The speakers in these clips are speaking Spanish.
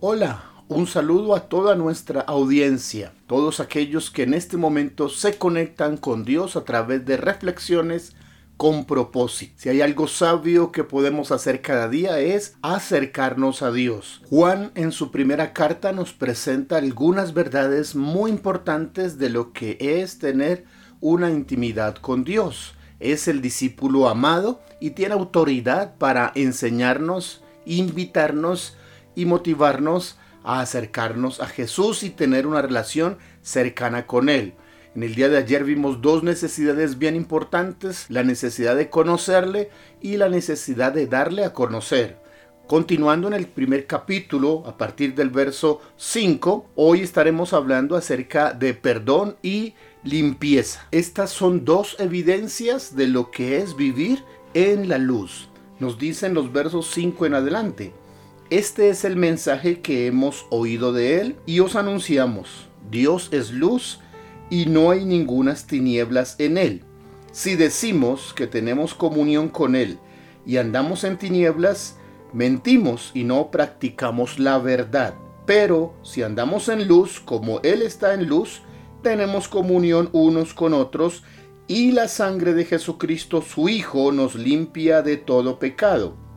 Hola, un saludo a toda nuestra audiencia, todos aquellos que en este momento se conectan con Dios a través de reflexiones con propósito. Si hay algo sabio que podemos hacer cada día es acercarnos a Dios. Juan en su primera carta nos presenta algunas verdades muy importantes de lo que es tener una intimidad con Dios. Es el discípulo amado y tiene autoridad para enseñarnos, invitarnos y motivarnos a acercarnos a Jesús y tener una relación cercana con Él. En el día de ayer vimos dos necesidades bien importantes, la necesidad de conocerle y la necesidad de darle a conocer. Continuando en el primer capítulo, a partir del verso 5, hoy estaremos hablando acerca de perdón y limpieza. Estas son dos evidencias de lo que es vivir en la luz. Nos dicen los versos 5 en adelante. Este es el mensaje que hemos oído de Él y os anunciamos. Dios es luz y no hay ningunas tinieblas en Él. Si decimos que tenemos comunión con Él y andamos en tinieblas, mentimos y no practicamos la verdad. Pero si andamos en luz como Él está en luz, tenemos comunión unos con otros y la sangre de Jesucristo su Hijo nos limpia de todo pecado.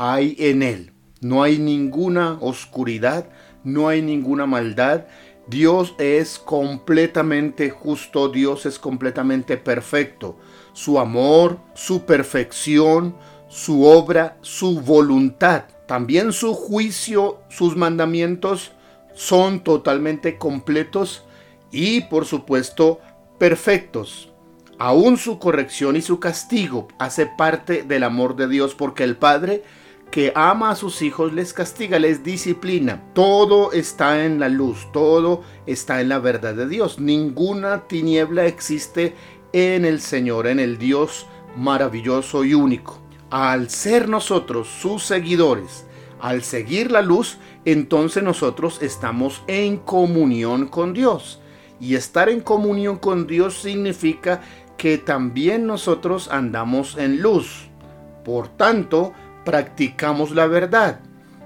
hay en Él. No hay ninguna oscuridad, no hay ninguna maldad. Dios es completamente justo, Dios es completamente perfecto. Su amor, su perfección, su obra, su voluntad, también su juicio, sus mandamientos son totalmente completos y por supuesto perfectos. Aún su corrección y su castigo hace parte del amor de Dios porque el Padre que ama a sus hijos les castiga, les disciplina. Todo está en la luz, todo está en la verdad de Dios. Ninguna tiniebla existe en el Señor, en el Dios maravilloso y único. Al ser nosotros sus seguidores, al seguir la luz, entonces nosotros estamos en comunión con Dios. Y estar en comunión con Dios significa que también nosotros andamos en luz. Por tanto, practicamos la verdad.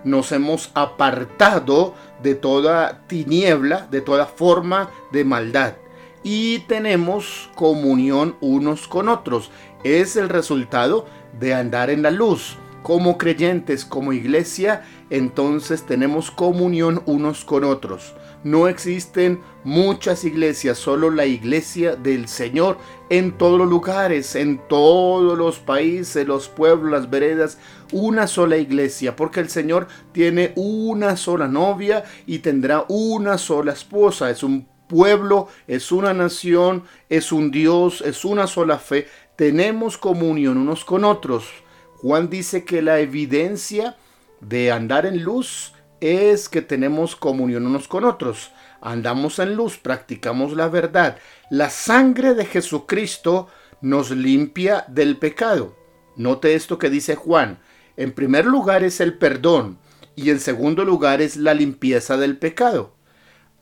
Nos hemos apartado de toda tiniebla, de toda forma de maldad. Y tenemos comunión unos con otros. Es el resultado de andar en la luz. Como creyentes, como iglesia, entonces tenemos comunión unos con otros. No existen muchas iglesias, solo la iglesia del Señor en todos los lugares, en todos los países, los pueblos, las veredas, una sola iglesia, porque el Señor tiene una sola novia y tendrá una sola esposa. Es un pueblo, es una nación, es un Dios, es una sola fe. Tenemos comunión unos con otros. Juan dice que la evidencia de andar en luz es que tenemos comunión unos con otros. Andamos en luz, practicamos la verdad. La sangre de Jesucristo nos limpia del pecado. Note esto que dice Juan. En primer lugar es el perdón y en segundo lugar es la limpieza del pecado.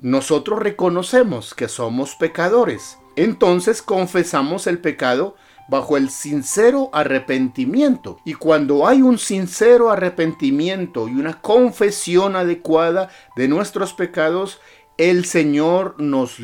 Nosotros reconocemos que somos pecadores. Entonces confesamos el pecado bajo el sincero arrepentimiento. Y cuando hay un sincero arrepentimiento y una confesión adecuada de nuestros pecados, el Señor nos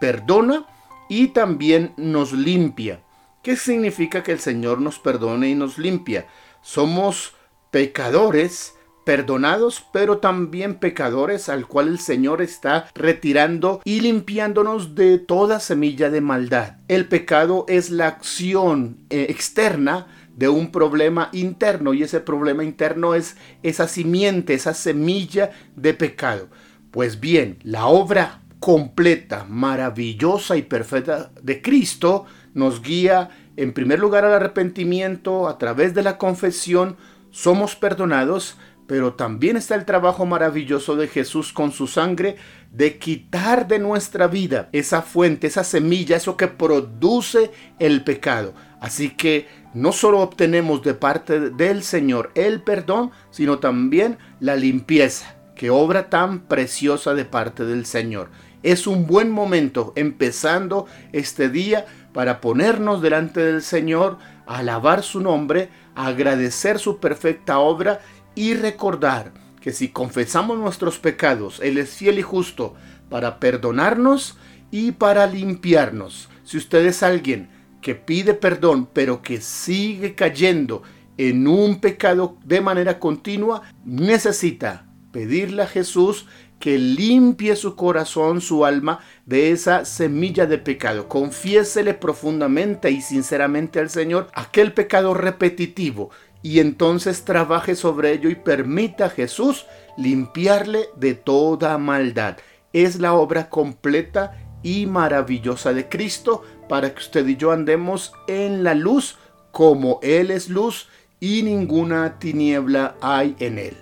perdona y también nos limpia. ¿Qué significa que el Señor nos perdone y nos limpia? Somos pecadores perdonados, pero también pecadores al cual el Señor está retirando y limpiándonos de toda semilla de maldad. El pecado es la acción eh, externa de un problema interno y ese problema interno es esa simiente, esa semilla de pecado. Pues bien, la obra completa, maravillosa y perfecta de Cristo nos guía en primer lugar al arrepentimiento a través de la confesión, somos perdonados, pero también está el trabajo maravilloso de Jesús con su sangre de quitar de nuestra vida esa fuente, esa semilla, eso que produce el pecado. Así que no solo obtenemos de parte del Señor el perdón, sino también la limpieza, que obra tan preciosa de parte del Señor. Es un buen momento empezando este día para ponernos delante del Señor, alabar su nombre, agradecer su perfecta obra y recordar que si confesamos nuestros pecados, Él es fiel y justo para perdonarnos y para limpiarnos. Si usted es alguien que pide perdón, pero que sigue cayendo en un pecado de manera continua, necesita pedirle a Jesús que limpie su corazón, su alma de esa semilla de pecado. Confiésele profundamente y sinceramente al Señor aquel pecado repetitivo y entonces trabaje sobre ello y permita a Jesús limpiarle de toda maldad. Es la obra completa y maravillosa de Cristo para que usted y yo andemos en la luz como Él es luz y ninguna tiniebla hay en Él.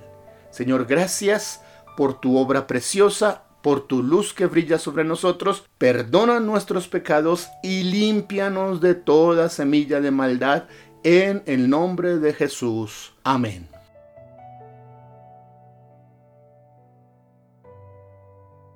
Señor, gracias por tu obra preciosa, por tu luz que brilla sobre nosotros, perdona nuestros pecados y límpianos de toda semilla de maldad en el nombre de Jesús. Amén.